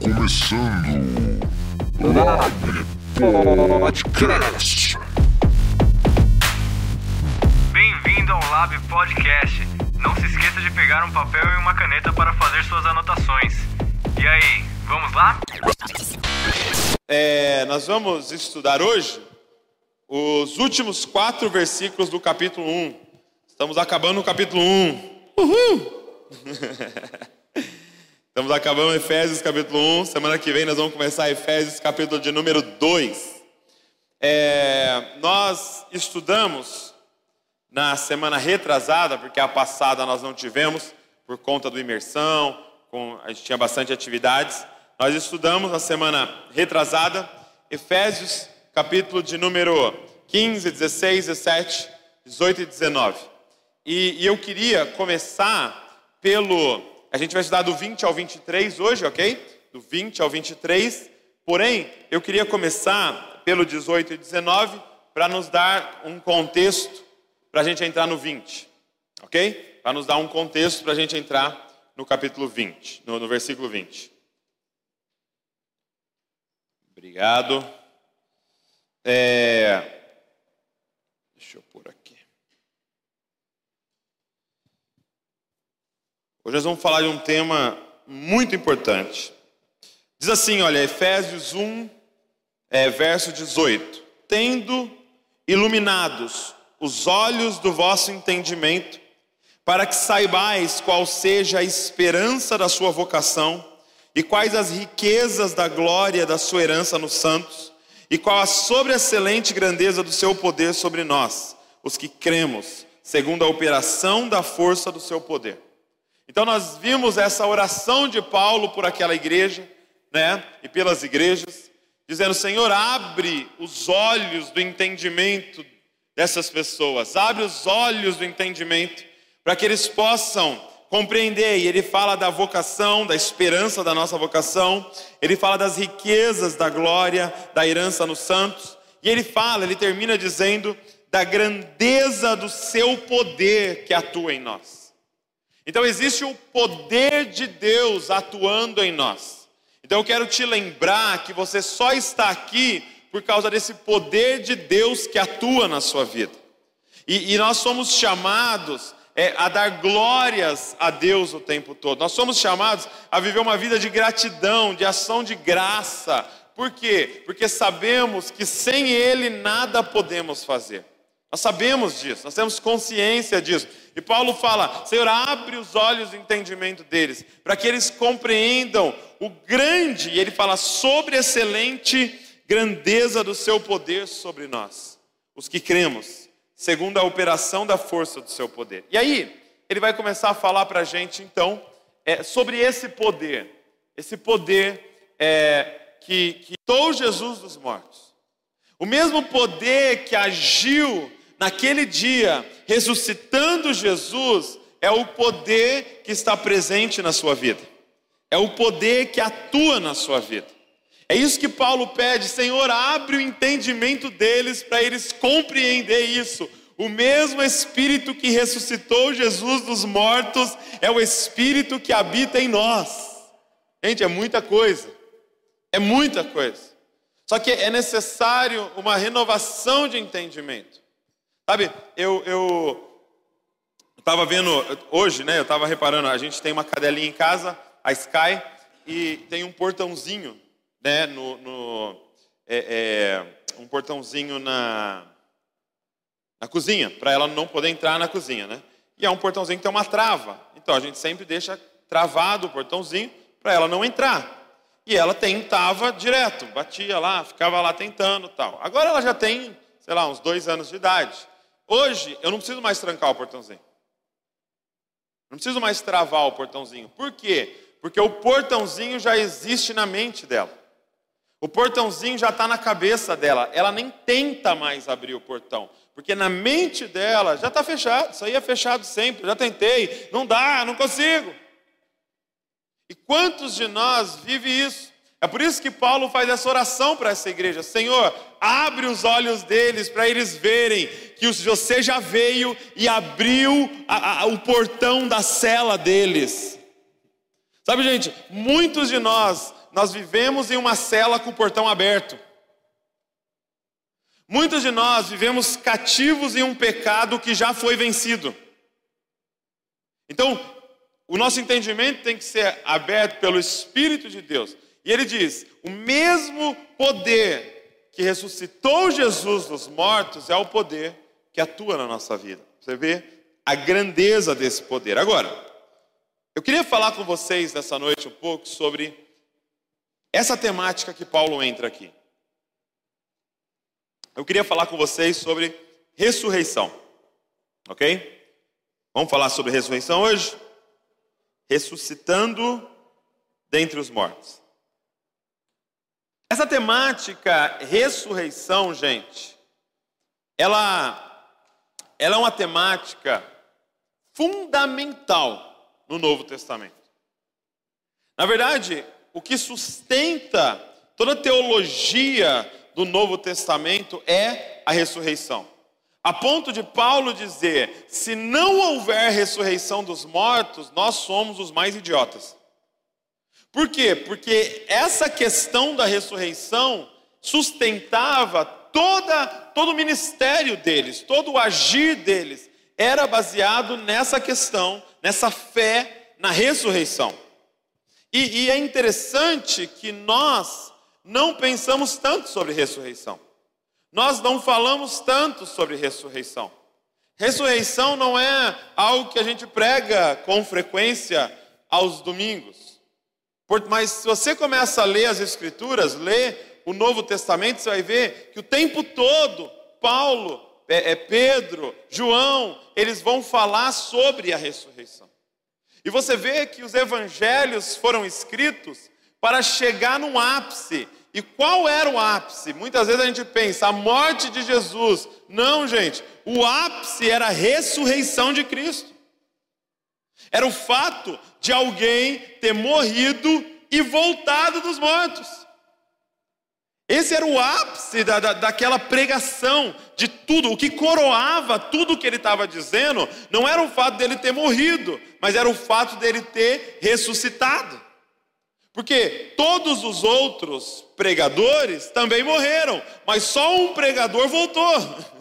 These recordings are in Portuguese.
começando Lab Podcast. Bem-vindo ao Lab Podcast. Não se esqueça de pegar um papel e uma caneta para fazer suas anotações. E aí, vamos lá? É, nós vamos estudar hoje os últimos quatro versículos do capítulo 1. Estamos acabando o capítulo 1. Uhul! Estamos acabando Efésios capítulo 1. Semana que vem nós vamos começar Efésios capítulo de número 2. É, nós estudamos na semana retrasada, porque a passada nós não tivemos, por conta do imersão, com, a gente tinha bastante atividades. Nós estudamos na semana retrasada Efésios capítulo de número 15, 16, 17, 18 e 19. E, e eu queria começar pelo. A gente vai estudar do 20 ao 23 hoje, ok? Do 20 ao 23. Porém, eu queria começar pelo 18 e 19 para nos dar um contexto para a gente entrar no 20, ok? Para nos dar um contexto para a gente entrar no capítulo 20, no, no versículo 20. Obrigado. É... Deixa eu pôr aqui. Hoje nós vamos falar de um tema muito importante. Diz assim, olha, Efésios 1, é, verso 18: Tendo iluminados os olhos do vosso entendimento, para que saibais qual seja a esperança da sua vocação e quais as riquezas da glória da sua herança nos santos e qual a sobreexcelente grandeza do seu poder sobre nós, os que cremos, segundo a operação da força do seu poder. Então nós vimos essa oração de Paulo por aquela igreja, né, e pelas igrejas, dizendo: Senhor, abre os olhos do entendimento dessas pessoas, abre os olhos do entendimento, para que eles possam compreender. E ele fala da vocação, da esperança da nossa vocação, ele fala das riquezas da glória, da herança nos santos, e ele fala, ele termina dizendo da grandeza do seu poder que atua em nós. Então existe o poder de Deus atuando em nós. Então eu quero te lembrar que você só está aqui por causa desse poder de Deus que atua na sua vida. E, e nós somos chamados é, a dar glórias a Deus o tempo todo. Nós somos chamados a viver uma vida de gratidão, de ação de graça. Por quê? Porque sabemos que sem Ele nada podemos fazer. Nós sabemos disso, nós temos consciência disso. E Paulo fala: Senhor, abre os olhos do entendimento deles, para que eles compreendam o grande, e ele fala, sobre excelente grandeza do seu poder sobre nós, os que cremos segundo a operação da força do seu poder. E aí, ele vai começar a falar para a gente, então, é, sobre esse poder, esse poder é, que, que Jesus dos mortos. O mesmo poder que agiu naquele dia, ressuscitando Jesus, é o poder que está presente na sua vida, é o poder que atua na sua vida. É isso que Paulo pede, Senhor, abre o entendimento deles para eles compreender isso. O mesmo Espírito que ressuscitou Jesus dos mortos é o Espírito que habita em nós. Gente, é muita coisa. É muita coisa. Só que é necessário uma renovação de entendimento. Sabe, eu eu estava vendo hoje, né? Eu estava reparando, a gente tem uma cadelinha em casa, a Sky, e tem um portãozinho né, no, no é, é, um portãozinho na, na cozinha, para ela não poder entrar na cozinha, né? E é um portãozinho que tem uma trava. Então a gente sempre deixa travado o portãozinho para ela não entrar. E ela tentava direto, batia lá, ficava lá tentando tal. Agora ela já tem, sei lá, uns dois anos de idade. Hoje eu não preciso mais trancar o portãozinho. Não preciso mais travar o portãozinho. Por quê? Porque o portãozinho já existe na mente dela. O portãozinho já está na cabeça dela. Ela nem tenta mais abrir o portão. Porque na mente dela já está fechado. Isso aí é fechado sempre. Já tentei. Não dá, não consigo. E quantos de nós vive isso? É por isso que Paulo faz essa oração para essa igreja: Senhor, abre os olhos deles para eles verem que você já veio e abriu a, a, o portão da cela deles. Sabe, gente, muitos de nós nós vivemos em uma cela com o portão aberto. Muitos de nós vivemos cativos em um pecado que já foi vencido. Então, o nosso entendimento tem que ser aberto pelo Espírito de Deus. E ele diz: o mesmo poder que ressuscitou Jesus dos mortos é o poder que atua na nossa vida. Você vê a grandeza desse poder. Agora, eu queria falar com vocês nessa noite um pouco sobre essa temática que Paulo entra aqui. Eu queria falar com vocês sobre ressurreição, ok? Vamos falar sobre ressurreição hoje? Ressuscitando dentre os mortos. Essa temática ressurreição, gente, ela, ela é uma temática fundamental no Novo Testamento. Na verdade, o que sustenta toda a teologia do Novo Testamento é a ressurreição. A ponto de Paulo dizer: se não houver ressurreição dos mortos, nós somos os mais idiotas. Por quê? Porque essa questão da ressurreição sustentava toda, todo o ministério deles, todo o agir deles, era baseado nessa questão, nessa fé na ressurreição. E, e é interessante que nós não pensamos tanto sobre ressurreição. Nós não falamos tanto sobre ressurreição. Ressurreição não é algo que a gente prega com frequência aos domingos. Mas se você começa a ler as Escrituras, ler o Novo Testamento, você vai ver que o tempo todo, Paulo, é, é Pedro, João, eles vão falar sobre a ressurreição. E você vê que os evangelhos foram escritos para chegar num ápice e qual era o ápice? Muitas vezes a gente pensa, a morte de Jesus. Não, gente, o ápice era a ressurreição de Cristo. Era o fato de alguém ter morrido e voltado dos mortos. Esse era o ápice da, da, daquela pregação, de tudo, o que coroava tudo o que ele estava dizendo, não era o fato dele ter morrido, mas era o fato dele ter ressuscitado. Porque todos os outros pregadores também morreram, mas só um pregador voltou.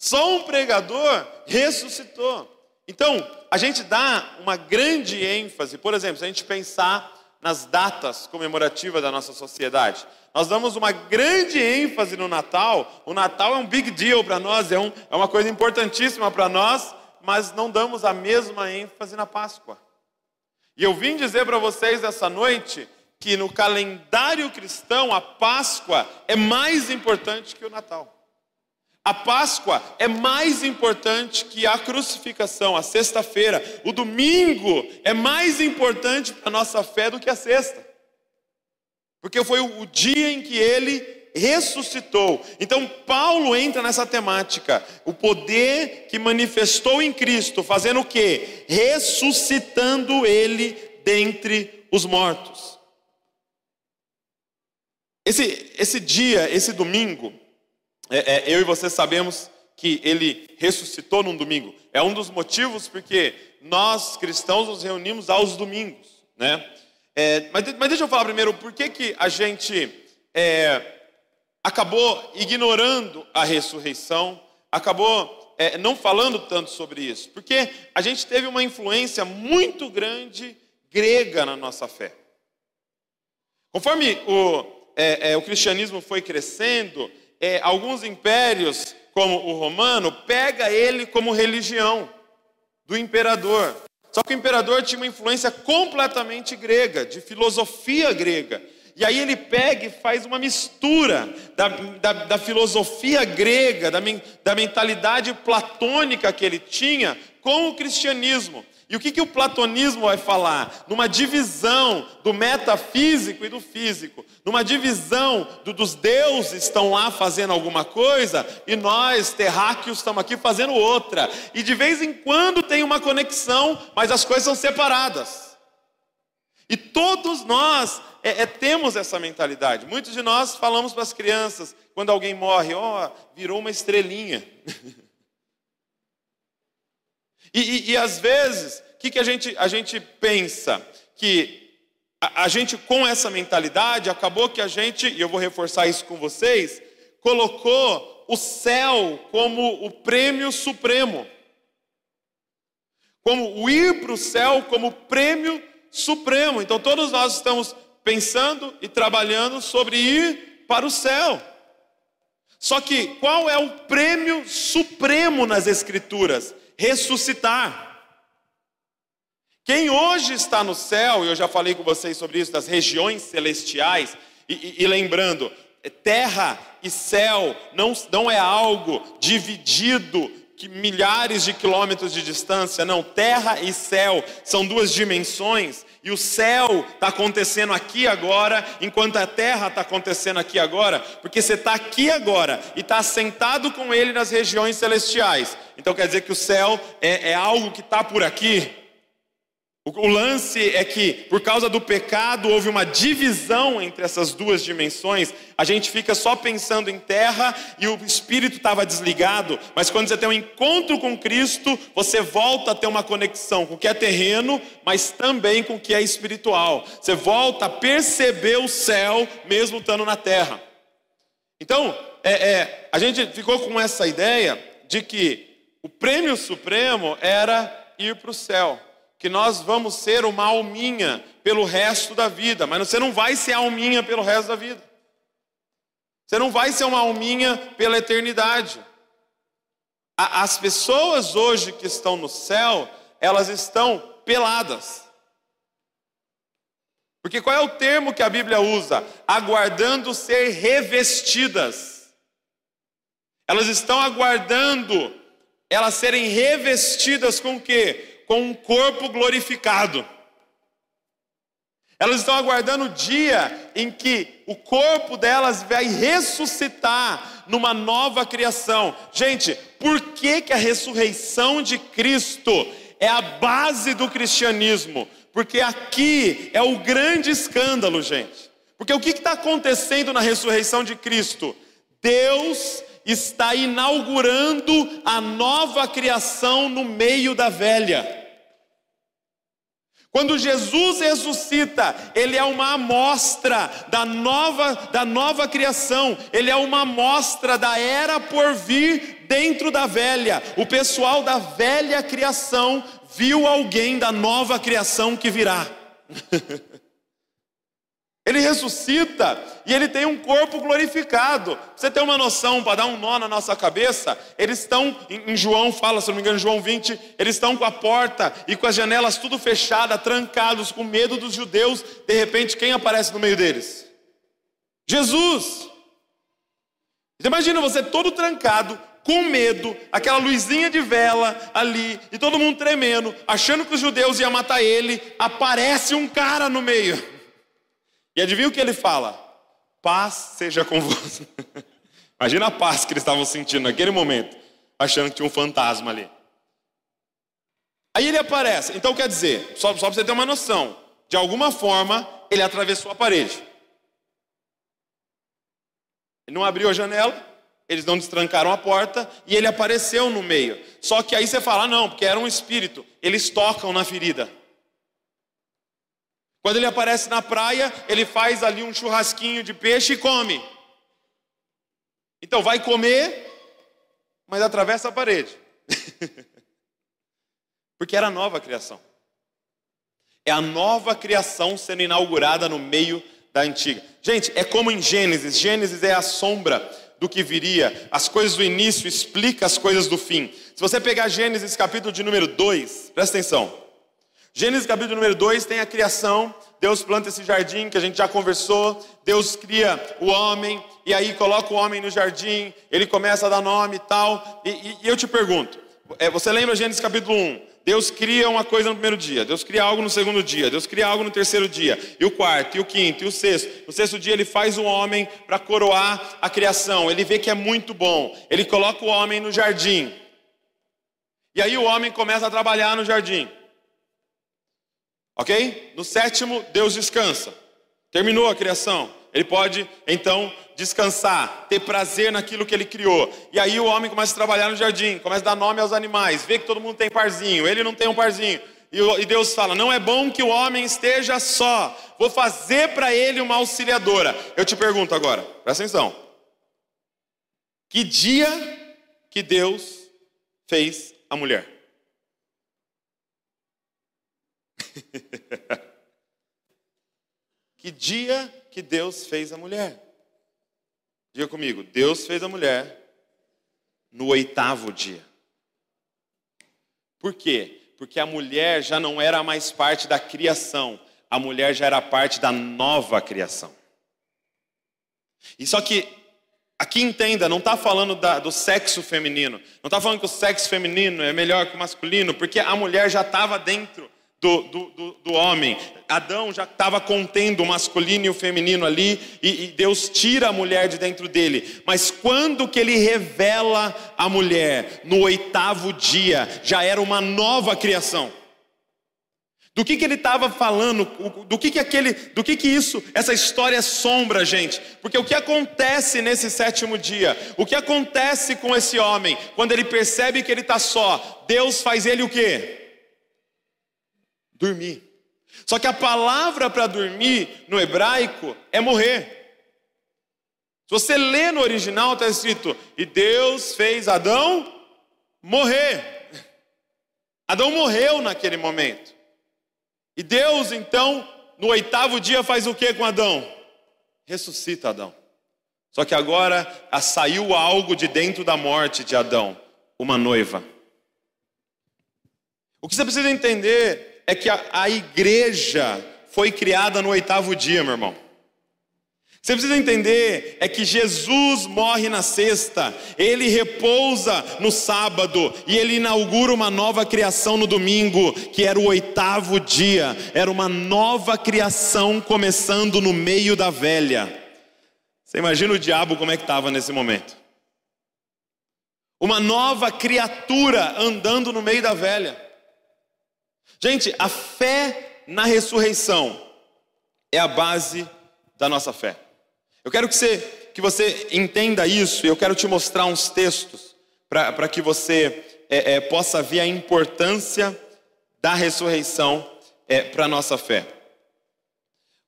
Só um pregador ressuscitou. Então, a gente dá uma grande ênfase, por exemplo, se a gente pensar nas datas comemorativas da nossa sociedade. Nós damos uma grande ênfase no Natal. O Natal é um big deal para nós, é, um, é uma coisa importantíssima para nós, mas não damos a mesma ênfase na Páscoa. E eu vim dizer para vocês essa noite que no calendário cristão a Páscoa é mais importante que o Natal. A Páscoa é mais importante que a crucificação, a sexta-feira. O domingo é mais importante para a nossa fé do que a sexta. Porque foi o dia em que ele ressuscitou. Então, Paulo entra nessa temática. O poder que manifestou em Cristo, fazendo o quê? Ressuscitando ele dentre os mortos. Esse, esse dia, esse domingo, é, é, eu e você sabemos que ele ressuscitou num domingo. É um dos motivos porque nós cristãos nos reunimos aos domingos, né? É, mas, mas, deixa eu falar primeiro por que, que a gente é, acabou ignorando a ressurreição, acabou é, não falando tanto sobre isso, porque a gente teve uma influência muito grande grega na nossa fé. Conforme o é, é, o cristianismo foi crescendo, é, alguns impérios, como o romano, pega ele como religião do imperador. Só que o imperador tinha uma influência completamente grega, de filosofia grega. E aí ele pega e faz uma mistura da, da, da filosofia grega, da, da mentalidade platônica que ele tinha, com o cristianismo. E o que, que o platonismo vai falar? Numa divisão do metafísico e do físico, numa divisão do, dos deuses estão lá fazendo alguma coisa e nós, terráqueos, estamos aqui fazendo outra. E de vez em quando tem uma conexão, mas as coisas são separadas. E todos nós é, é, temos essa mentalidade. Muitos de nós falamos para as crianças, quando alguém morre, ó, oh, virou uma estrelinha. E, e, e às vezes, o que, que a, gente, a gente pensa? Que a, a gente, com essa mentalidade, acabou que a gente, e eu vou reforçar isso com vocês, colocou o céu como o prêmio supremo. Como o ir para o céu como prêmio supremo. Então todos nós estamos pensando e trabalhando sobre ir para o céu. Só que qual é o prêmio supremo nas Escrituras? Ressuscitar. Quem hoje está no céu, e eu já falei com vocês sobre isso, das regiões celestiais, e, e, e lembrando, terra e céu não, não é algo dividido que milhares de quilômetros de distância, não, terra e céu são duas dimensões, e o céu está acontecendo aqui agora, enquanto a terra está acontecendo aqui agora, porque você está aqui agora e está sentado com ele nas regiões celestiais. Então quer dizer que o céu é, é algo que está por aqui, o lance é que, por causa do pecado, houve uma divisão entre essas duas dimensões. A gente fica só pensando em terra e o espírito estava desligado. Mas quando você tem um encontro com Cristo, você volta a ter uma conexão com o que é terreno, mas também com o que é espiritual. Você volta a perceber o céu, mesmo estando na terra. Então, é, é, a gente ficou com essa ideia de que o prêmio supremo era ir para o céu que nós vamos ser uma alminha pelo resto da vida, mas você não vai ser alminha pelo resto da vida. Você não vai ser uma alminha pela eternidade. As pessoas hoje que estão no céu, elas estão peladas. Porque qual é o termo que a Bíblia usa? Aguardando ser revestidas. Elas estão aguardando elas serem revestidas com o quê? Com um corpo glorificado. Elas estão aguardando o dia em que o corpo delas vai ressuscitar numa nova criação. Gente, por que, que a ressurreição de Cristo é a base do cristianismo? Porque aqui é o grande escândalo, gente. Porque o que está acontecendo na ressurreição de Cristo? Deus está inaugurando a nova criação no meio da velha. Quando Jesus ressuscita, ele é uma amostra da nova, da nova criação, ele é uma amostra da era por vir dentro da velha. O pessoal da velha criação viu alguém da nova criação que virá. Ele ressuscita e ele tem um corpo glorificado. Você ter uma noção, para dar um nó na nossa cabeça, eles estão, em João fala, se não me engano, João 20, eles estão com a porta e com as janelas tudo fechadas, trancados, com medo dos judeus. De repente, quem aparece no meio deles? Jesus. Você imagina você todo trancado, com medo, aquela luzinha de vela ali, e todo mundo tremendo, achando que os judeus iam matar ele, aparece um cara no meio. E adivinha o que ele fala? Paz seja convosco. Imagina a paz que eles estavam sentindo naquele momento, achando que tinha um fantasma ali. Aí ele aparece. Então quer dizer, só, só para você ter uma noção, de alguma forma ele atravessou a parede. Ele não abriu a janela, eles não destrancaram a porta e ele apareceu no meio. Só que aí você fala, ah, não, porque era um espírito. Eles tocam na ferida. Quando ele aparece na praia, ele faz ali um churrasquinho de peixe e come. Então vai comer, mas atravessa a parede. Porque era a nova criação. É a nova criação sendo inaugurada no meio da antiga. Gente, é como em Gênesis. Gênesis é a sombra do que viria. As coisas do início explica as coisas do fim. Se você pegar Gênesis capítulo de número 2, presta atenção. Gênesis capítulo número 2 tem a criação, Deus planta esse jardim que a gente já conversou, Deus cria o homem, e aí coloca o homem no jardim, ele começa a dar nome e tal, e, e, e eu te pergunto, é, você lembra Gênesis capítulo 1? Deus cria uma coisa no primeiro dia, Deus cria algo no segundo dia, Deus cria algo no terceiro dia, e o quarto, e o quinto, e o sexto. No sexto dia ele faz o homem para coroar a criação, ele vê que é muito bom, ele coloca o homem no jardim, e aí o homem começa a trabalhar no jardim. Ok? No sétimo, Deus descansa. Terminou a criação. Ele pode, então, descansar, ter prazer naquilo que ele criou. E aí o homem começa a trabalhar no jardim, começa a dar nome aos animais, vê que todo mundo tem parzinho, ele não tem um parzinho. e Deus fala: Não é bom que o homem esteja só, vou fazer para ele uma auxiliadora. Eu te pergunto agora, presta atenção: que dia que Deus fez a mulher? que dia que Deus fez a mulher? Diga comigo, Deus fez a mulher no oitavo dia. Por quê? Porque a mulher já não era mais parte da criação, a mulher já era parte da nova criação. E só que, aqui entenda, não está falando da, do sexo feminino, não está falando que o sexo feminino é melhor que o masculino, porque a mulher já estava dentro do, do, do, do, homem. Adão já estava contendo o masculino e o feminino ali, e, e, Deus tira a mulher de dentro dele. Mas quando que ele revela a mulher? No oitavo dia, já era uma nova criação. Do que, que ele estava falando? Do que, que aquele, do que, que isso, essa história sombra, gente? Porque o que acontece nesse sétimo dia? O que acontece com esse homem quando ele percebe que ele está só? Deus faz ele o quê? Dormir. Só que a palavra para dormir no hebraico é morrer. Se você lê no original, está escrito: E Deus fez Adão morrer. Adão morreu naquele momento. E Deus, então, no oitavo dia, faz o que com Adão? Ressuscita Adão. Só que agora saiu algo de dentro da morte de Adão: uma noiva. O que você precisa entender é que a, a igreja foi criada no oitavo dia, meu irmão. Você precisa entender é que Jesus morre na sexta, ele repousa no sábado e ele inaugura uma nova criação no domingo, que era o oitavo dia, era uma nova criação começando no meio da velha. Você imagina o diabo como é que estava nesse momento? Uma nova criatura andando no meio da velha. Gente, a fé na ressurreição é a base da nossa fé. Eu quero que você, que você entenda isso e eu quero te mostrar uns textos para que você é, é, possa ver a importância da ressurreição é, para a nossa fé.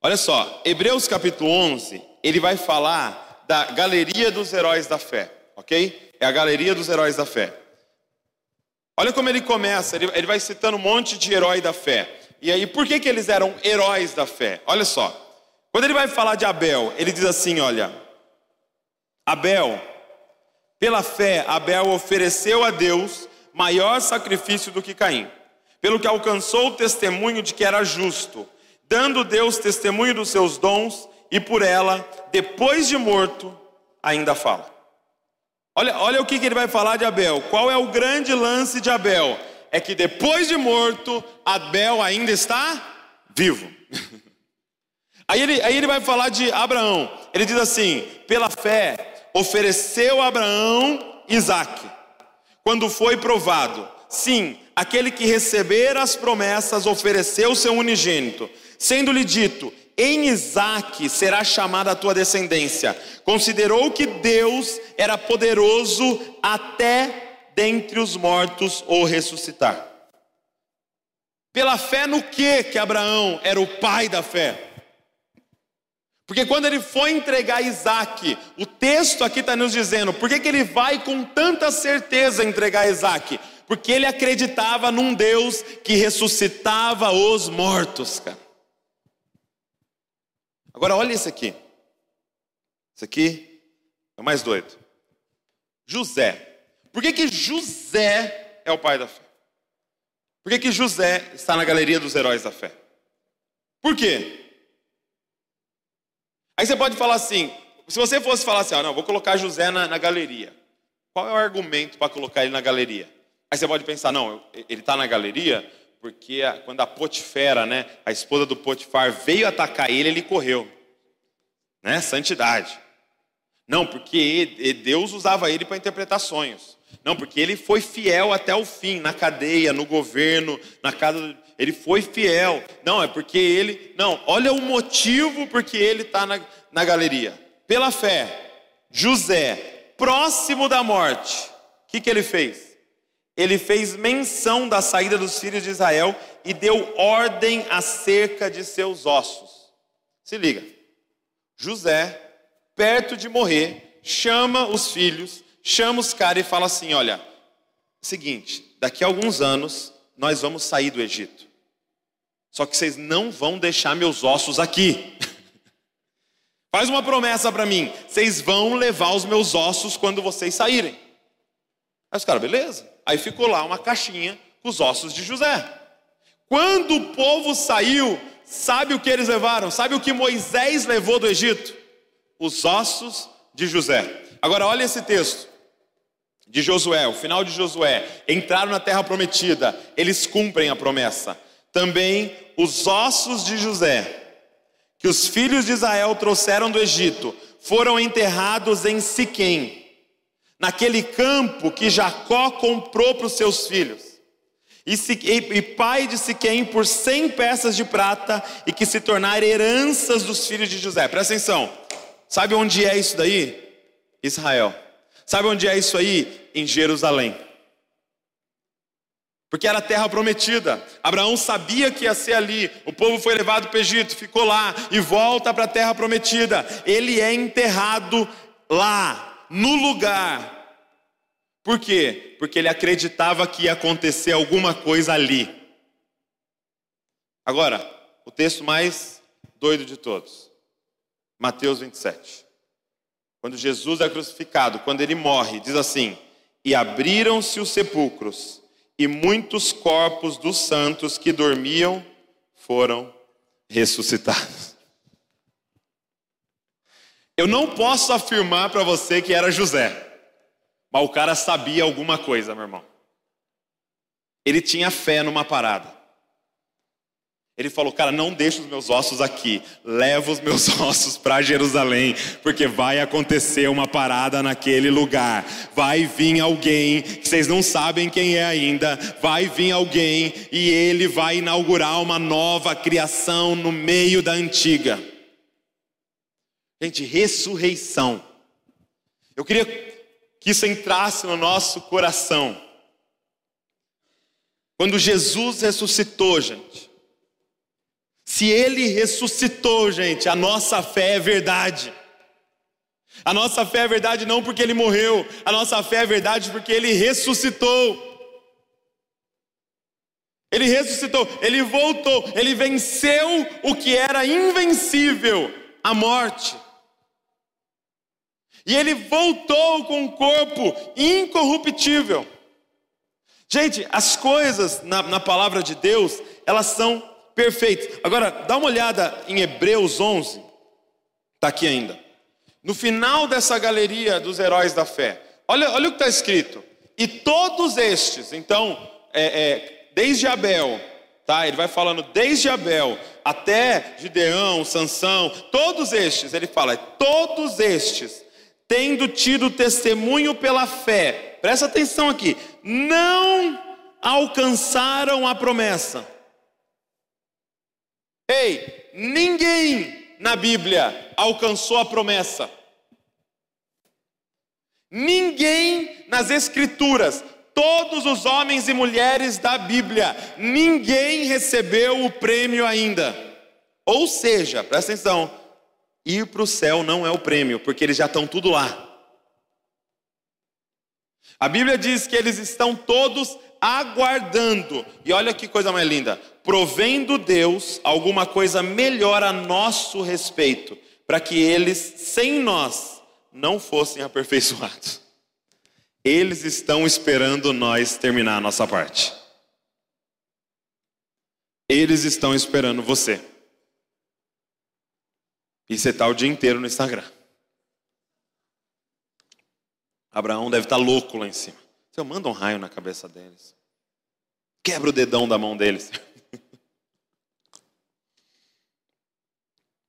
Olha só, Hebreus capítulo 11, ele vai falar da galeria dos heróis da fé, ok? É a galeria dos heróis da fé. Olha como ele começa, ele, vai citando um monte de herói da fé. E aí, por que, que eles eram heróis da fé? Olha só. Quando ele vai falar de Abel, ele diz assim: olha, Abel, pela fé, Abel ofereceu a Deus maior sacrifício do que Caim, pelo que alcançou o testemunho de que era justo, dando Deus testemunho dos seus dons, e por ela, depois de morto, ainda fala. Olha, olha o que, que ele vai falar de Abel. Qual é o grande lance de Abel? É que depois de morto, Abel ainda está vivo. Aí ele, aí ele vai falar de Abraão. Ele diz assim: pela fé, ofereceu Abraão Isaac, quando foi provado. Sim, aquele que receber as promessas ofereceu seu unigênito, sendo-lhe dito: em Isaac será chamada a tua descendência. Considerou que Deus era poderoso até dentre os mortos ou ressuscitar. Pela fé no que que Abraão era o pai da fé? Porque quando ele foi entregar Isaac, o texto aqui está nos dizendo, por que, que ele vai com tanta certeza entregar Isaac? Porque ele acreditava num Deus que ressuscitava os mortos, cara. Agora olha isso aqui. Isso aqui é o mais doido. José. Por que, que José é o pai da fé? Por que, que José está na galeria dos heróis da fé? Por quê? Aí você pode falar assim: se você fosse falar assim, ah, não, vou colocar José na, na galeria. Qual é o argumento para colocar ele na galeria? Aí você pode pensar, não, ele está na galeria porque a, quando a Potifera, né, a esposa do Potifar, veio atacar ele, ele correu. Né? Santidade. Não, porque Deus usava ele para interpretar sonhos. Não, porque ele foi fiel até o fim, na cadeia, no governo, na casa. Ele foi fiel. Não, é porque ele. Não, olha o motivo porque ele está na, na galeria. Pela fé, José, próximo da morte, o que, que ele fez? Ele fez menção da saída dos filhos de Israel e deu ordem acerca de seus ossos. Se liga, José, perto de morrer, chama os filhos, chama os caras e fala assim: olha, seguinte, daqui a alguns anos nós vamos sair do Egito. Só que vocês não vão deixar meus ossos aqui. Faz uma promessa para mim: vocês vão levar os meus ossos quando vocês saírem. Aí os caras, beleza. Aí ficou lá uma caixinha com os ossos de José. Quando o povo saiu, sabe o que eles levaram? Sabe o que Moisés levou do Egito? Os ossos de José. Agora olha esse texto de Josué, o final de Josué. Entraram na terra prometida, eles cumprem a promessa. Também os ossos de José, que os filhos de Israel trouxeram do Egito, foram enterrados em Siquém, naquele campo que Jacó comprou para os seus filhos. E, e, pai de Siquém por cem peças de prata e que se tornaram heranças dos filhos de José. Presta atenção. Sabe onde é isso daí? Israel. Sabe onde é isso aí? Em Jerusalém. Porque era a terra prometida. Abraão sabia que ia ser ali. O povo foi levado para o Egito, ficou lá e volta para a terra prometida. Ele é enterrado lá, no lugar. Por quê? Porque ele acreditava que ia acontecer alguma coisa ali. Agora, o texto mais doido de todos. Mateus 27. Quando Jesus é crucificado, quando ele morre, diz assim: E abriram-se os sepulcros e muitos corpos dos santos que dormiam foram ressuscitados. Eu não posso afirmar para você que era José, mas o cara sabia alguma coisa, meu irmão. Ele tinha fé numa parada. Ele falou, cara, não deixa os meus ossos aqui, leva os meus ossos para Jerusalém, porque vai acontecer uma parada naquele lugar. Vai vir alguém, que vocês não sabem quem é ainda, vai vir alguém e ele vai inaugurar uma nova criação no meio da antiga. Gente, ressurreição. Eu queria que isso entrasse no nosso coração. Quando Jesus ressuscitou, gente, se ele ressuscitou, gente, a nossa fé é verdade. A nossa fé é verdade não porque ele morreu, a nossa fé é verdade porque ele ressuscitou. Ele ressuscitou, ele voltou, ele venceu o que era invencível, a morte. E ele voltou com um corpo incorruptível. Gente, as coisas na, na palavra de Deus, elas são perfeito. Agora, dá uma olhada em Hebreus 11, está aqui ainda. No final dessa galeria dos heróis da fé, olha, olha o que está escrito. E todos estes, então, é, é, desde Abel, tá? Ele vai falando desde Abel até Gideão, Sansão, todos estes, ele fala, todos estes, tendo tido testemunho pela fé, presta atenção aqui, não alcançaram a promessa Ei, ninguém na Bíblia alcançou a promessa. Ninguém nas Escrituras, todos os homens e mulheres da Bíblia, ninguém recebeu o prêmio ainda. Ou seja, presta atenção, ir para o céu não é o prêmio, porque eles já estão tudo lá. A Bíblia diz que eles estão todos aguardando, e olha que coisa mais linda, provendo Deus alguma coisa melhor a nosso respeito, para que eles, sem nós, não fossem aperfeiçoados. Eles estão esperando nós terminar a nossa parte. Eles estão esperando você. E você está o dia inteiro no Instagram. Abraão deve estar tá louco lá em cima. Senhor, manda um raio na cabeça deles. Quebra o dedão da mão deles.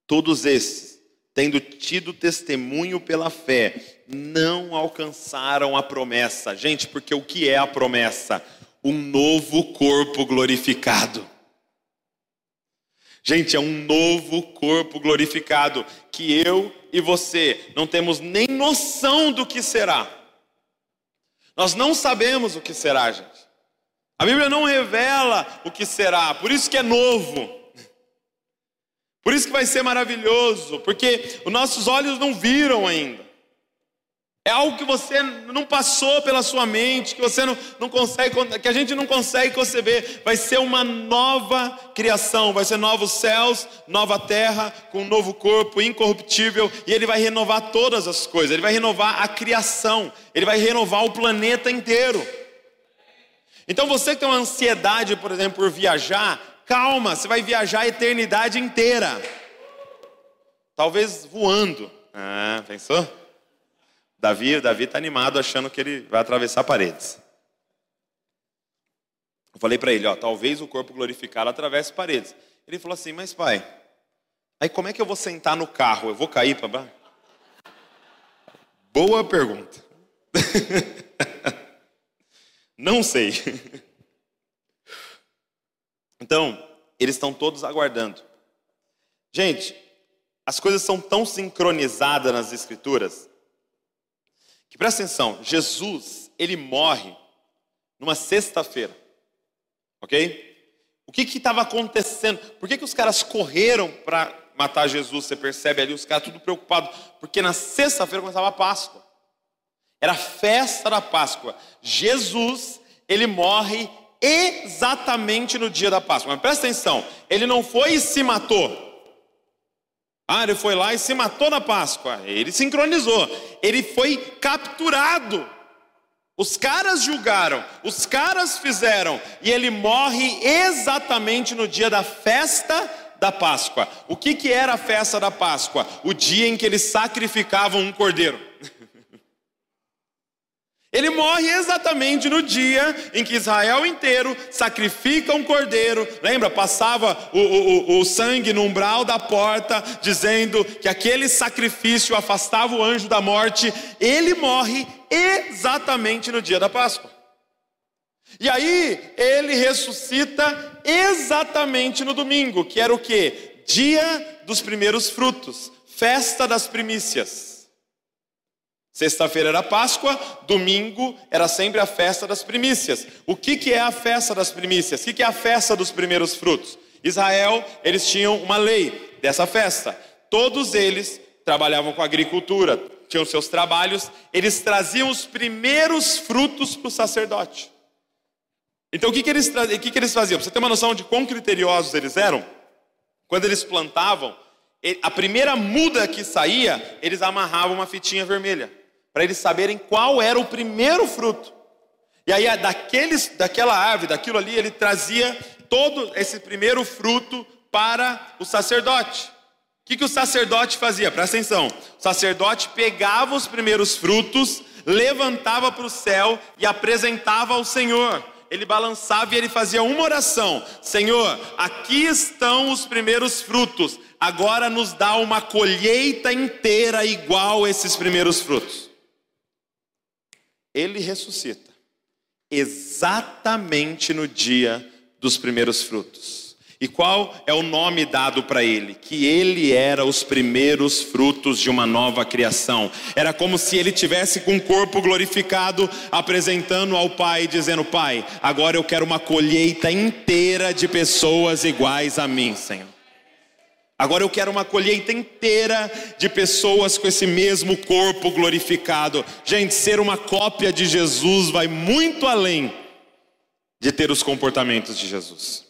Todos esses, tendo tido testemunho pela fé, não alcançaram a promessa. Gente, porque o que é a promessa? Um novo corpo glorificado. Gente, é um novo corpo glorificado que eu e você não temos nem noção do que será. Nós não sabemos o que será, gente. A Bíblia não revela o que será, por isso que é novo. Por isso que vai ser maravilhoso, porque os nossos olhos não viram ainda. É algo que você não passou pela sua mente, que você não, não consegue, que a gente não consegue conceber. Vai ser uma nova criação, vai ser novos céus, nova terra, com um novo corpo incorruptível, e ele vai renovar todas as coisas, ele vai renovar a criação, ele vai renovar o planeta inteiro. Então você que tem uma ansiedade, por exemplo, por viajar, calma, você vai viajar a eternidade inteira. Talvez voando. Ah, pensou? Davi, Davi está animado achando que ele vai atravessar paredes. Eu falei para ele, ó, talvez o corpo glorificado atravesse paredes. Ele falou assim, mas pai, aí como é que eu vou sentar no carro? Eu vou cair para? Boa pergunta. Não sei. Então, eles estão todos aguardando. Gente, as coisas são tão sincronizadas nas escrituras que presta atenção, Jesus, ele morre numa sexta-feira, ok? O que estava acontecendo? Por que, que os caras correram para matar Jesus? Você percebe ali os caras tudo preocupados, porque na sexta-feira começava a Páscoa, era a festa da Páscoa. Jesus, ele morre exatamente no dia da Páscoa, mas presta atenção, ele não foi e se matou. Ah, ele foi lá e se matou na Páscoa. Ele sincronizou. Ele foi capturado. Os caras julgaram, os caras fizeram, e ele morre exatamente no dia da festa da Páscoa. O que, que era a festa da Páscoa? O dia em que eles sacrificavam um cordeiro. Ele morre exatamente no dia em que Israel inteiro sacrifica um cordeiro. Lembra? Passava o, o, o, sangue no umbral da porta, dizendo que aquele sacrifício afastava o anjo da morte. Ele morre exatamente no dia da Páscoa. E aí ele ressuscita exatamente no domingo, que era o que? Dia dos primeiros frutos, festa das primícias. Sexta-feira era Páscoa, domingo era sempre a festa das primícias. O que, que é a festa das primícias? O que, que é a festa dos primeiros frutos? Israel, eles tinham uma lei dessa festa. Todos eles trabalhavam com agricultura, tinham seus trabalhos, eles traziam os primeiros frutos para o sacerdote. Então o que, que, eles, o que, que eles faziam? Para você ter uma noção de quão criteriosos eles eram, quando eles plantavam, a primeira muda que saía, eles amarravam uma fitinha vermelha para eles saberem qual era o primeiro fruto. E aí, daqueles, daquela árvore, daquilo ali, ele trazia todo esse primeiro fruto para o sacerdote. O que, que o sacerdote fazia? Presta atenção. O sacerdote pegava os primeiros frutos, levantava para o céu e apresentava ao Senhor. Ele balançava e ele fazia uma oração: Senhor, aqui estão os primeiros frutos, agora nos dá uma colheita inteira igual a esses primeiros frutos ele ressuscita exatamente no dia dos primeiros frutos. E qual é o nome dado para ele? Que ele era os primeiros frutos de uma nova criação. Era como se ele tivesse com o corpo glorificado, apresentando ao Pai, dizendo: Pai, agora eu quero uma colheita inteira de pessoas iguais a mim, Senhor. Agora eu quero uma colheita inteira de pessoas com esse mesmo corpo glorificado. Gente, ser uma cópia de Jesus vai muito além de ter os comportamentos de Jesus.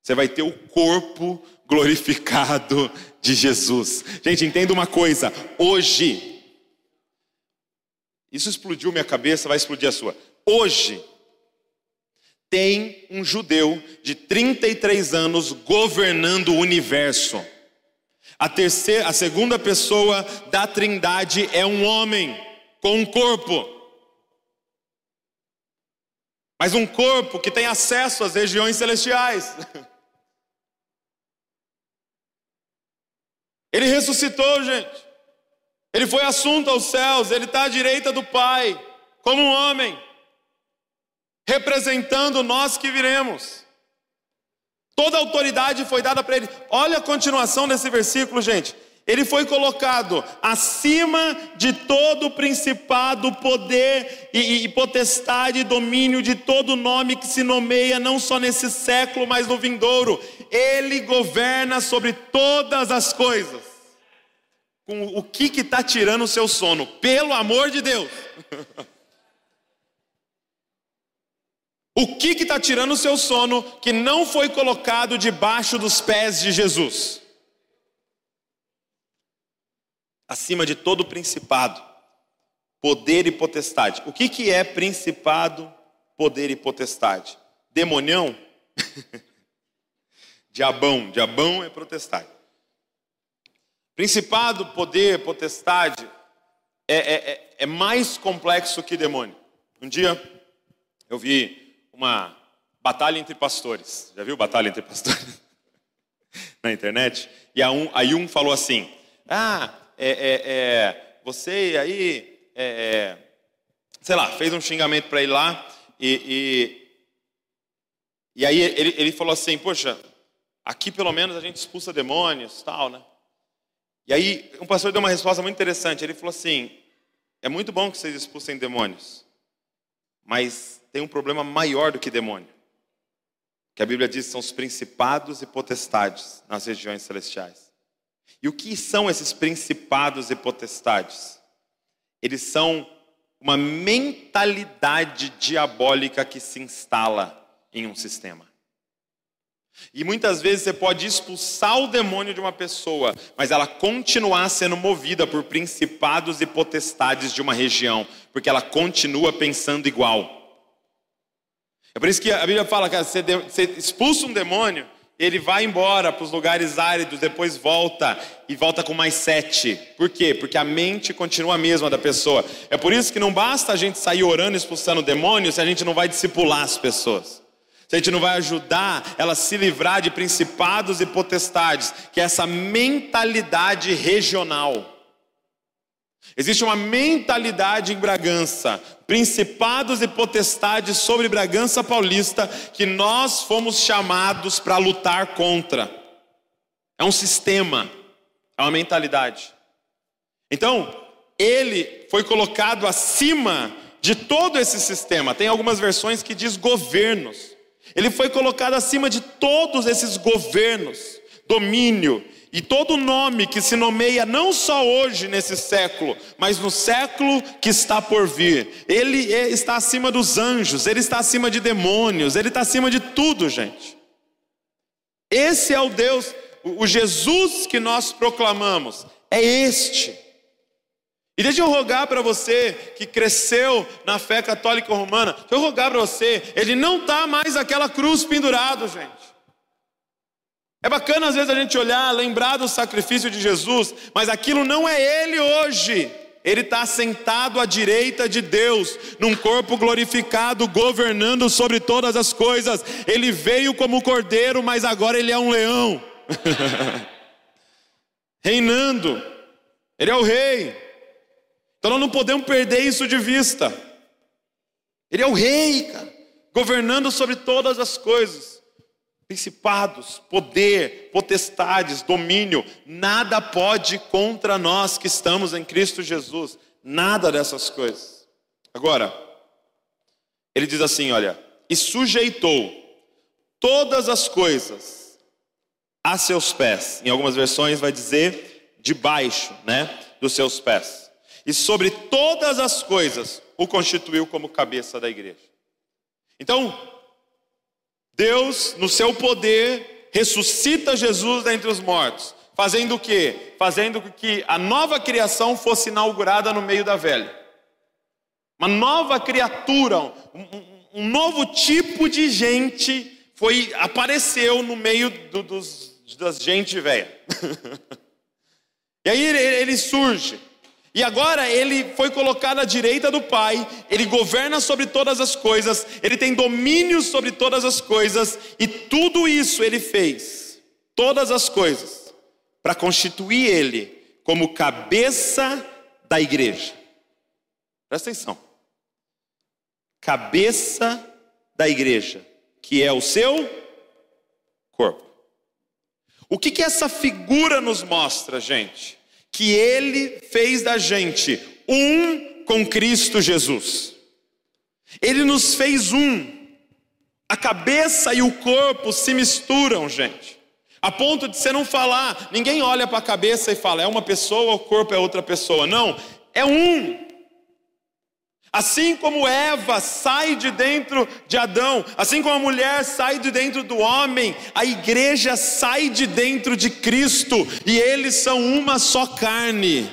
Você vai ter o corpo glorificado de Jesus. Gente, entenda uma coisa: hoje, isso explodiu minha cabeça, vai explodir a sua. Hoje, tem um judeu de 33 anos governando o universo. A terceira, a segunda pessoa da Trindade é um homem com um corpo. Mas um corpo que tem acesso às regiões celestiais. Ele ressuscitou, gente. Ele foi assunto aos céus, ele está à direita do Pai, como um homem representando nós que viremos. Toda a autoridade foi dada para ele. Olha a continuação desse versículo, gente. ele foi colocado acima de todo principado, poder e, e potestade domínio de todo nome que se nomeia, não só nesse século, mas no vindouro. Ele governa sobre todas as coisas. Com o que está tirando o seu sono? Pelo amor de Deus. o que está tirando o seu sono que não foi colocado debaixo dos pés de Jesus? acima de todo principado, poder e potestade. O que, que é principado, poder e potestade? Demonião? diabão, diabão é potestade. Principado, poder, potestade é, é, é, é mais complexo que demônio. Um dia eu vi uma batalha entre pastores. Já viu batalha entre pastores? Na internet? E aí um falou assim: Ah, é, é, é, você aí, é, é, sei lá, fez um xingamento para ele lá e, e, e aí ele, ele falou assim, poxa, aqui pelo menos a gente expulsa demônios, tal, né? E aí um pastor deu uma resposta muito interessante. Ele falou assim: é muito bom que vocês expulsem demônios, mas tem um problema maior do que demônio. Que a Bíblia diz que são os principados e potestades nas regiões celestiais. E o que são esses principados e potestades? Eles são uma mentalidade diabólica que se instala em um sistema. E muitas vezes você pode expulsar o demônio de uma pessoa, mas ela continuar sendo movida por principados e potestades de uma região, porque ela continua pensando igual. É por isso que a Bíblia fala que você expulsa um demônio, ele vai embora para os lugares áridos, depois volta e volta com mais sete. Por quê? Porque a mente continua a mesma da pessoa. É por isso que não basta a gente sair orando expulsando demônios se a gente não vai discipular as pessoas. Se a gente não vai ajudar elas a se livrar de principados e potestades, que é essa mentalidade regional. Existe uma mentalidade em Bragança, principados e potestades sobre Bragança Paulista, que nós fomos chamados para lutar contra. É um sistema, é uma mentalidade. Então, ele foi colocado acima de todo esse sistema. Tem algumas versões que diz governos. Ele foi colocado acima de todos esses governos, domínio, e todo nome que se nomeia não só hoje nesse século, mas no século que está por vir, ele é, está acima dos anjos, ele está acima de demônios, ele está acima de tudo, gente. Esse é o Deus, o Jesus que nós proclamamos, é este. E deixa eu rogar para você que cresceu na fé católica romana, deixa eu rogar para você, ele não está mais aquela cruz pendurado, gente. É bacana às vezes a gente olhar, lembrar do sacrifício de Jesus, mas aquilo não é Ele hoje. Ele está sentado à direita de Deus, num corpo glorificado, governando sobre todas as coisas. Ele veio como cordeiro, mas agora ele é um leão, reinando. Ele é o rei. Então nós não podemos perder isso de vista. Ele é o rei, cara, governando sobre todas as coisas principados, poder, potestades, domínio, nada pode contra nós que estamos em Cristo Jesus, nada dessas coisas. Agora, ele diz assim: olha, e sujeitou todas as coisas a seus pés. Em algumas versões vai dizer debaixo, né, dos seus pés. E sobre todas as coisas o constituiu como cabeça da igreja. Então, Deus, no seu poder, ressuscita Jesus dentre os mortos, fazendo o quê? Fazendo que a nova criação fosse inaugurada no meio da velha. Uma nova criatura, um, um, um novo tipo de gente foi apareceu no meio do, dos, das gente velha. e aí ele, ele surge. E agora ele foi colocado à direita do Pai, ele governa sobre todas as coisas, ele tem domínio sobre todas as coisas, e tudo isso ele fez, todas as coisas, para constituir ele como cabeça da igreja. Presta atenção. Cabeça da igreja, que é o seu corpo. O que, que essa figura nos mostra, gente? Que Ele fez da gente um com Cristo Jesus. Ele nos fez um. A cabeça e o corpo se misturam, gente. A ponto de você não falar, ninguém olha para a cabeça e fala, é uma pessoa, o corpo é outra pessoa. Não, é um. Assim como Eva sai de dentro de Adão, assim como a mulher sai de dentro do homem, a igreja sai de dentro de Cristo e eles são uma só carne,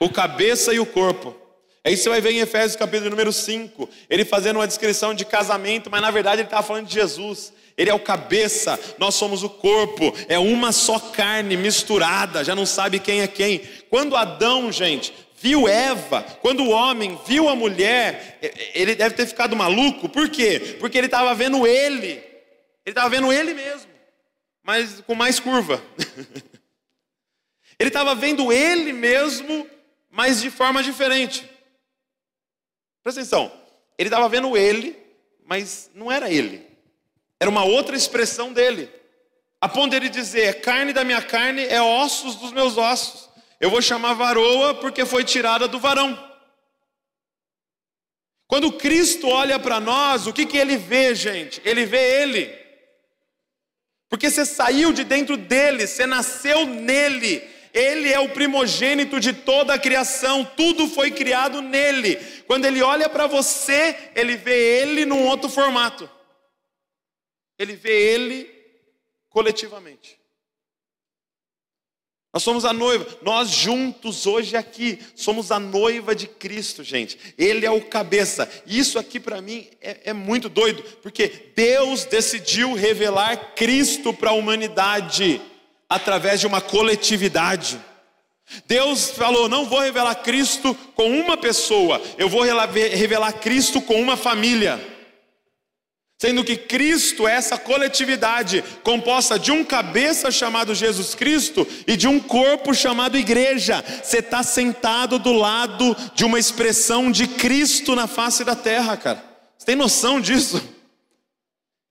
o cabeça e o corpo. Aí você vai ver em Efésios capítulo número 5, ele fazendo uma descrição de casamento, mas na verdade ele estava falando de Jesus. Ele é o cabeça, nós somos o corpo, é uma só carne misturada, já não sabe quem é quem. Quando Adão, gente, viu Eva, quando o homem viu a mulher, ele deve ter ficado maluco, por quê? Porque ele estava vendo ele, ele estava vendo ele mesmo, mas com mais curva. ele estava vendo ele mesmo, mas de forma diferente. Presta atenção, ele estava vendo ele, mas não era ele, era uma outra expressão dele. A ponto dele dizer: carne da minha carne, é ossos dos meus ossos. Eu vou chamar varoa porque foi tirada do varão. Quando Cristo olha para nós, o que, que ele vê, gente? Ele vê ele. Porque você saiu de dentro dele, você nasceu nele. Ele é o primogênito de toda a criação, tudo foi criado nele. Quando ele olha para você, ele vê ele num outro formato. Ele vê ele coletivamente. Nós somos a noiva, nós juntos hoje aqui somos a noiva de Cristo, gente. Ele é o cabeça. Isso aqui para mim é, é, muito doido, porque Deus decidiu revelar Cristo para a humanidade através de uma coletividade. Deus falou: não vou revelar Cristo com uma pessoa, eu vou revelar Cristo com uma família. Sendo que Cristo é essa coletividade composta de um cabeça chamado Jesus Cristo e de um corpo chamado igreja. Você está sentado do lado de uma expressão de Cristo na face da terra, cara. Você tem noção disso?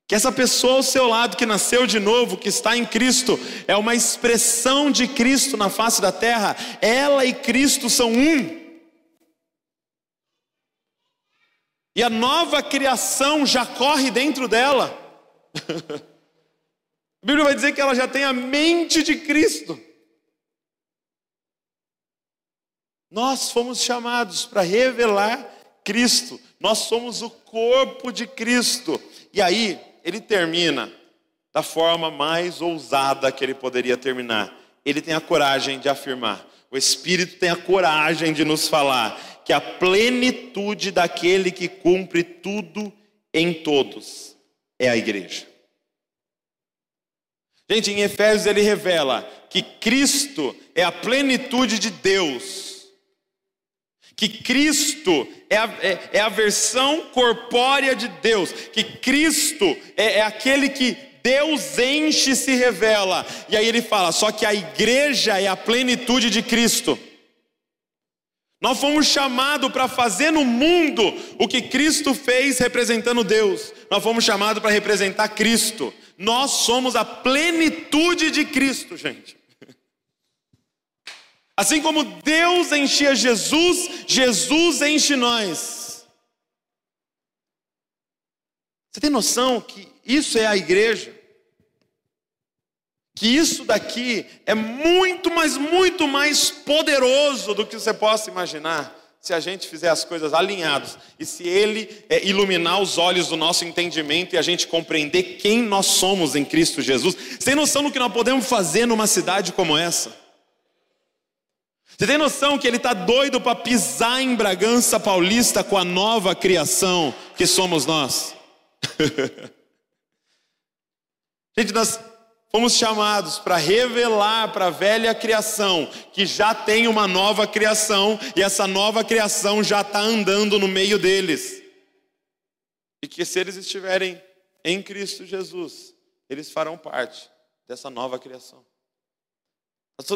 Que essa pessoa ao seu lado que nasceu de novo, que está em Cristo, é uma expressão de Cristo na face da terra. Ela e Cristo são um. E a nova criação já corre dentro dela. a Bíblia vai dizer que ela já tem a mente de Cristo. Nós fomos chamados para revelar Cristo. Nós somos o corpo de Cristo. E aí, ele termina da forma mais ousada que ele poderia terminar. Ele tem a coragem de afirmar. O Espírito tem a coragem de nos falar que a plenitude daquele que cumpre tudo em todos é a igreja. Gente, em Efésios ele revela que Cristo é a plenitude de Deus, que Cristo é a, é, é a versão corpórea de Deus, que Cristo é, é aquele que Deus enche e se revela. E aí ele fala: só que a igreja é a plenitude de Cristo. Nós fomos chamados para fazer no mundo o que Cristo fez representando Deus. Nós fomos chamados para representar Cristo. Nós somos a plenitude de Cristo, gente. Assim como Deus enchia Jesus, Jesus enche nós. Você tem noção que isso é a igreja? Que isso daqui é muito, mas muito mais poderoso do que você possa imaginar, se a gente fizer as coisas alinhados e se Ele é, iluminar os olhos do nosso entendimento e a gente compreender quem nós somos em Cristo Jesus. Você tem noção do que nós podemos fazer numa cidade como essa? Você tem noção que Ele está doido para pisar em Bragança Paulista com a nova criação que somos nós? gente, nós Fomos chamados para revelar para a velha criação que já tem uma nova criação e essa nova criação já está andando no meio deles. E que se eles estiverem em Cristo Jesus, eles farão parte dessa nova criação.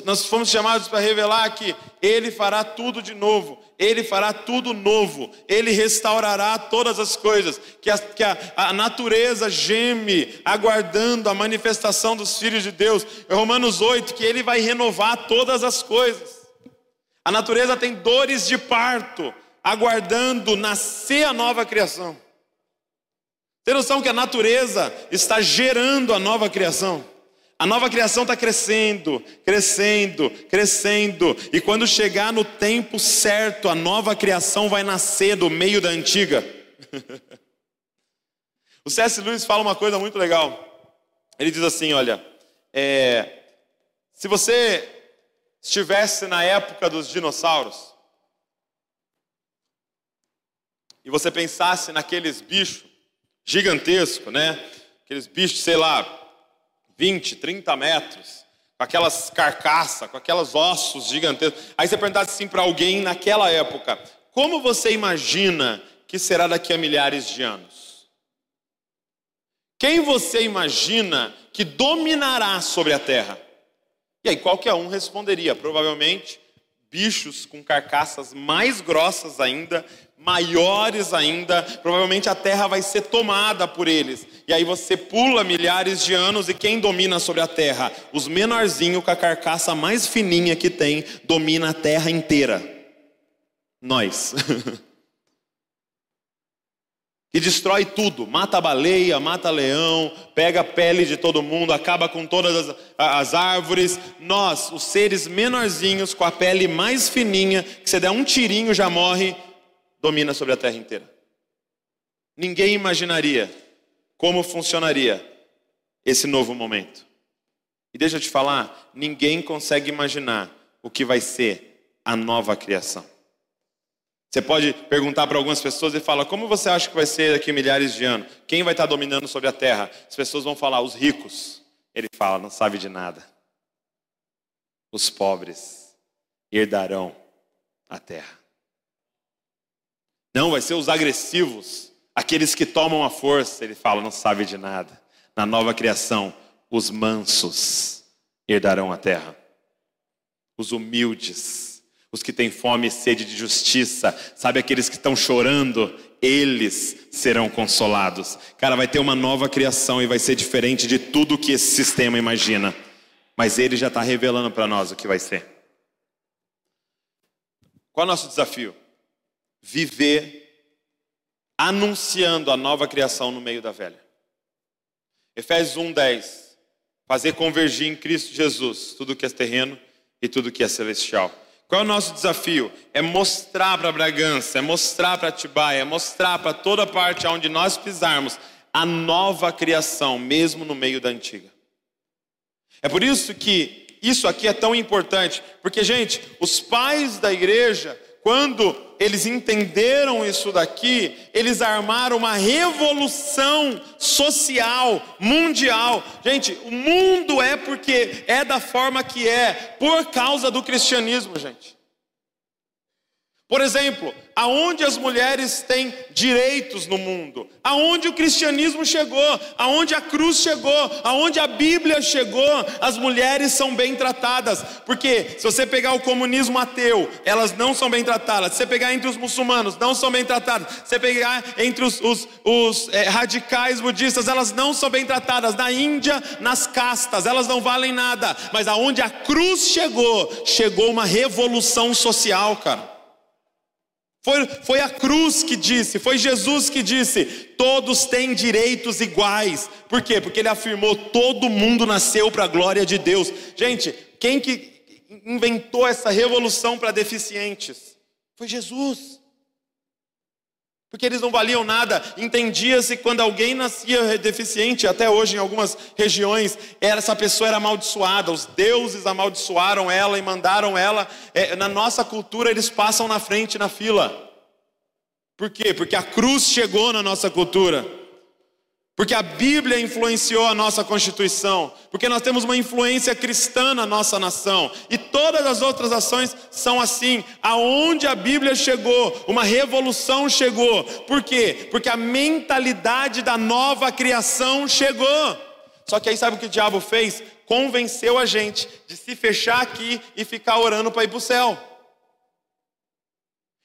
Nós fomos chamados para revelar que Ele fará tudo de novo, Ele fará tudo novo, Ele restaurará todas as coisas, que, a, que a, a, natureza geme, aguardando a manifestação dos filhos de Deus. Em Romanos 8, que Ele vai renovar todas as coisas. A natureza tem dores de parto, aguardando nascer a nova criação. Tem noção que a natureza está gerando a nova criação? A nova criação está crescendo, crescendo, crescendo, e quando chegar no tempo certo, a nova criação vai nascer do meio da antiga. o C.S. Lewis fala uma coisa muito legal. Ele diz assim: olha, é, se você estivesse na época dos dinossauros, e você pensasse naqueles bichos gigantescos, né? Aqueles bichos, sei lá, 20, 30 metros, com aquelas carcaças, com aquelas ossos gigantescos. Aí você perguntasse assim para alguém naquela época: como você imagina que será daqui a milhares de anos? Quem você imagina que dominará sobre a terra? E aí qualquer um responderia, provavelmente bichos com carcaças mais grossas ainda, maiores ainda, provavelmente a terra vai ser tomada por eles. E aí você pula milhares de anos e quem domina sobre a terra? Os menorzinhos com a carcaça mais fininha que tem, domina a terra inteira. Nós. que destrói tudo, mata a baleia, mata leão, pega a pele de todo mundo, acaba com todas as, as, árvores. Nós, os seres menorzinhos, com a pele mais fininha, que você der um tirinho já morre, domina sobre a terra inteira. Ninguém imaginaria como funcionaria esse novo momento. E deixa eu te falar, ninguém consegue imaginar o que vai ser a nova criação. Você pode perguntar para algumas pessoas e falar: como você acha que vai ser daqui milhares de anos? Quem vai estar dominando sobre a terra? As pessoas vão falar: os ricos. Ele fala: não sabe de nada. Os pobres herdarão a terra. Não, vai ser os agressivos, aqueles que tomam a força. Ele fala: não sabe de nada. Na nova criação, os mansos herdarão a terra. Os humildes os que têm fome e sede de justiça, sabe aqueles que estão chorando, eles serão consolados. Cara, vai ter uma nova criação e vai ser diferente de tudo que esse sistema imagina. Mas ele já está revelando para nós o que vai ser. Qual é o nosso desafio? Viver anunciando a nova criação no meio da velha. Efésios 1:10. Fazer convergir em Cristo Jesus tudo que é terreno e tudo que é celestial. Qual é o nosso desafio? É mostrar para Bragança, é mostrar para Atibaia, é mostrar para toda parte onde nós pisarmos a nova criação, mesmo no meio da antiga. É por isso que isso aqui é tão importante, porque, gente, os pais da igreja, quando eles entenderam isso daqui, eles armaram uma revolução social, mundial. Gente, o mundo é porque é da forma que é, por causa do cristianismo, gente. Por exemplo, aonde as mulheres têm direitos no mundo, aonde o cristianismo chegou, aonde a cruz chegou, aonde a Bíblia chegou, as mulheres são bem tratadas. Porque se você pegar o comunismo ateu, elas não são bem tratadas. Se você pegar entre os muçulmanos, não são bem tratadas. Se você pegar entre os, os, os é, radicais budistas, elas não são bem tratadas. Na Índia, nas castas, elas não valem nada. Mas aonde a cruz chegou, chegou uma revolução social, cara. Foi, foi a cruz que disse, foi Jesus que disse: todos têm direitos iguais. Por quê? Porque ele afirmou: todo mundo nasceu para a glória de Deus. Gente, quem que inventou essa revolução para deficientes? Foi Jesus. Porque eles não valiam nada. Entendia-se quando alguém nascia deficiente, até hoje em algumas regiões, essa pessoa era amaldiçoada. Os deuses amaldiçoaram ela e mandaram ela. É, na nossa cultura, eles passam na frente na fila. Por quê? Porque a cruz chegou na nossa cultura. Porque a Bíblia influenciou a nossa Constituição, porque nós temos uma influência cristã na nossa nação, e todas as outras ações são assim. Aonde a Bíblia chegou, uma revolução chegou. Por quê? Porque a mentalidade da nova criação chegou. Só que aí sabe o que o diabo fez? Convenceu a gente de se fechar aqui e ficar orando para ir para o céu.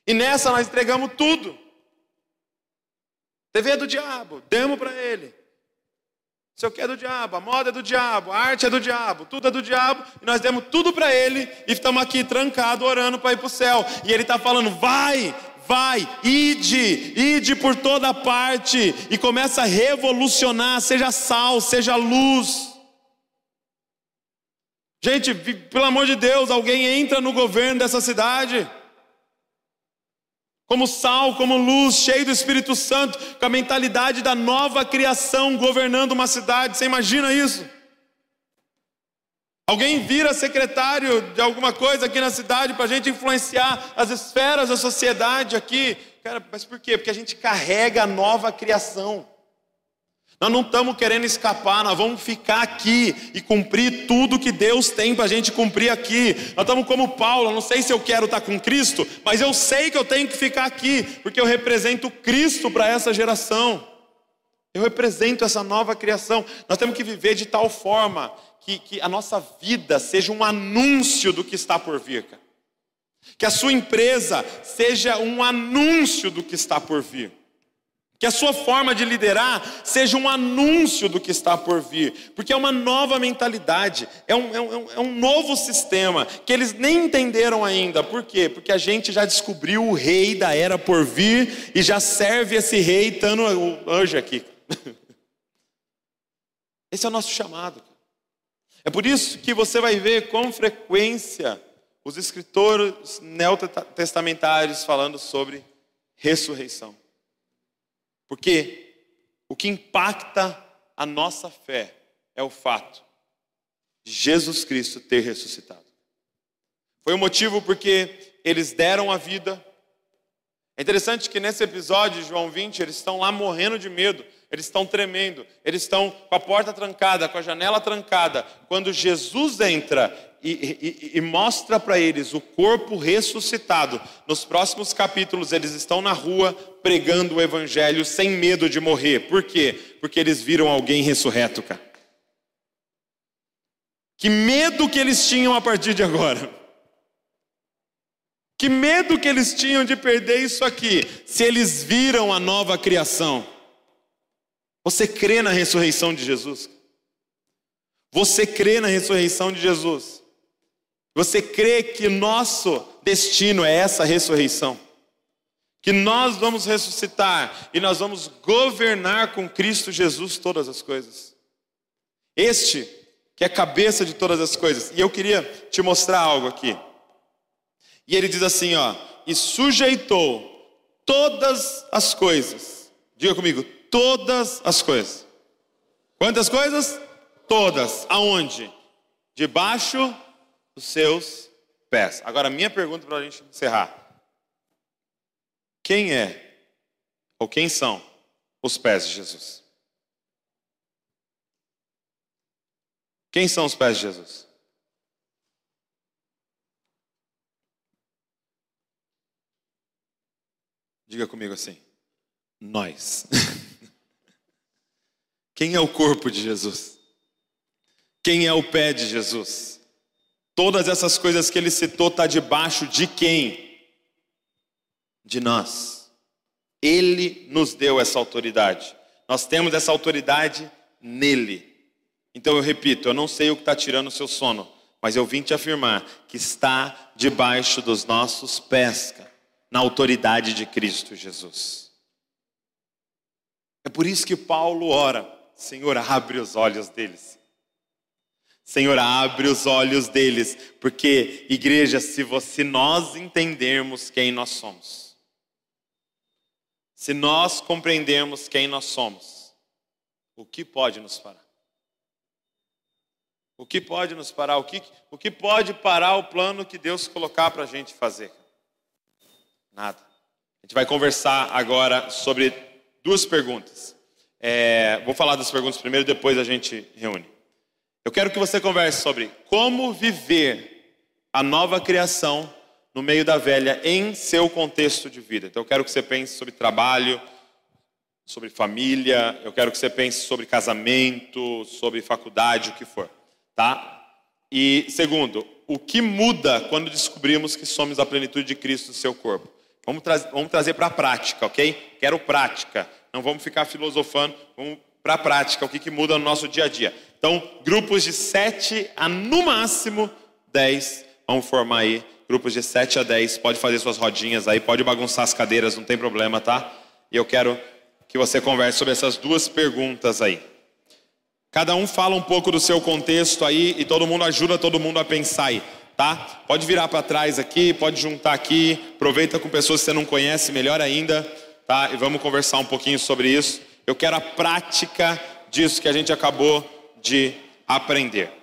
E nessa nós entregamos tudo. TV é do diabo, demos para ele. sei o que é do diabo, a moda é do diabo, a arte é do diabo, tudo é do diabo, e nós demos tudo para ele e estamos aqui trancados orando para ir para o céu. E ele está falando: vai, vai, ide, ide por toda parte e começa a revolucionar, seja sal, seja luz. Gente, pelo amor de Deus, alguém entra no governo dessa cidade como sal, como luz, cheio do Espírito Santo, com a mentalidade da nova criação governando uma cidade. Você imagina isso? Alguém vira secretário de alguma coisa aqui na cidade para a gente influenciar as esferas da sociedade aqui. Cara, mas por quê? Porque a gente carrega a nova criação. Nós não estamos querendo escapar, nós vamos ficar aqui e cumprir tudo que Deus tem para a gente cumprir aqui. Nós estamos como Paulo, não sei se eu quero estar com Cristo, mas eu sei que eu tenho que ficar aqui, porque eu represento Cristo para essa geração. Eu represento essa nova criação. Nós temos que viver de tal forma que, que a nossa vida seja um anúncio do que está por vir. Cara. Que a sua empresa seja um anúncio do que está por vir. Que a sua forma de liderar seja um anúncio do que está por vir, porque é uma nova mentalidade, é um, é um, é um novo sistema que eles nem entenderam ainda. Por quê? Porque a gente já descobriu o rei da era por vir e já serve esse rei, estando o anjo aqui. Esse é o nosso chamado. É por isso que você vai ver com frequência os escritores neotestamentários falando sobre ressurreição. Porque o que impacta a nossa fé é o fato de Jesus Cristo ter ressuscitado. Foi o motivo porque eles deram a vida. É interessante que nesse episódio de João 20, eles estão lá morrendo de medo, eles estão tremendo, eles estão com a porta trancada, com a janela trancada. Quando Jesus entra e, e, e mostra para eles o corpo ressuscitado. Nos próximos capítulos, eles estão na rua pregando o evangelho sem medo de morrer. Por quê? Porque eles viram alguém ressurreto, cara. Que medo que eles tinham a partir de agora. Que medo que eles tinham de perder isso aqui, se eles viram a nova criação. Você crê na ressurreição de Jesus? Você crê na ressurreição de Jesus? Você crê que nosso destino é essa ressurreição? Que nós vamos ressuscitar e nós vamos governar com Cristo Jesus todas as coisas. Este que é a cabeça de todas as coisas. E eu queria te mostrar algo aqui. E ele diz assim, ó, e sujeitou todas as coisas. Diga comigo, todas as coisas. Quantas coisas? Todas. Aonde? Debaixo os seus pés. Agora, minha pergunta para a gente encerrar: quem é ou quem são os pés de Jesus? Quem são os pés de Jesus? Diga comigo assim: nós. Quem é o corpo de Jesus? Quem é o pé de Jesus? Todas essas coisas que ele citou está debaixo de quem? De nós. Ele nos deu essa autoridade. Nós temos essa autoridade nele. Então eu repito, eu não sei o que está tirando o seu sono, mas eu vim te afirmar que está debaixo dos nossos pés, na autoridade de Cristo Jesus. É por isso que Paulo ora, Senhor, abre os olhos deles. Senhor, abre os olhos deles, porque, igreja, se, você, nós entendermos quem nós somos, se nós compreendermos quem nós somos, o que pode nos parar? O que pode nos parar? O que, o que pode parar o plano que Deus colocar para a gente fazer? Nada. A gente vai conversar agora sobre duas perguntas. É, vou falar das perguntas primeiro, depois a gente reúne. Eu quero que você converse sobre como viver a nova criação no meio da velha em seu contexto de vida. Então eu quero que você pense sobre trabalho, sobre família, eu quero que você pense sobre casamento, sobre faculdade, o que for, tá? E segundo, o que muda quando descobrimos que somos a plenitude de Cristo no seu corpo? Vamos, tra vamos trazer para a prática, ok? Quero prática. Não vamos ficar filosofando, vamos para a prática, o que, que muda no nosso dia a dia. Então, grupos de 7 a no máximo 10, vamos formar aí grupos de 7 a 10, pode fazer suas rodinhas aí, pode bagunçar as cadeiras, não tem problema, tá? E eu quero que você converse sobre essas duas perguntas aí. Cada um fala um pouco do seu contexto aí e todo mundo ajuda todo mundo a pensar aí, tá? Pode virar para trás aqui, pode juntar aqui, aproveita com pessoas que você não conhece, melhor ainda, tá? E vamos conversar um pouquinho sobre isso. Eu quero a prática disso que a gente acabou de aprender.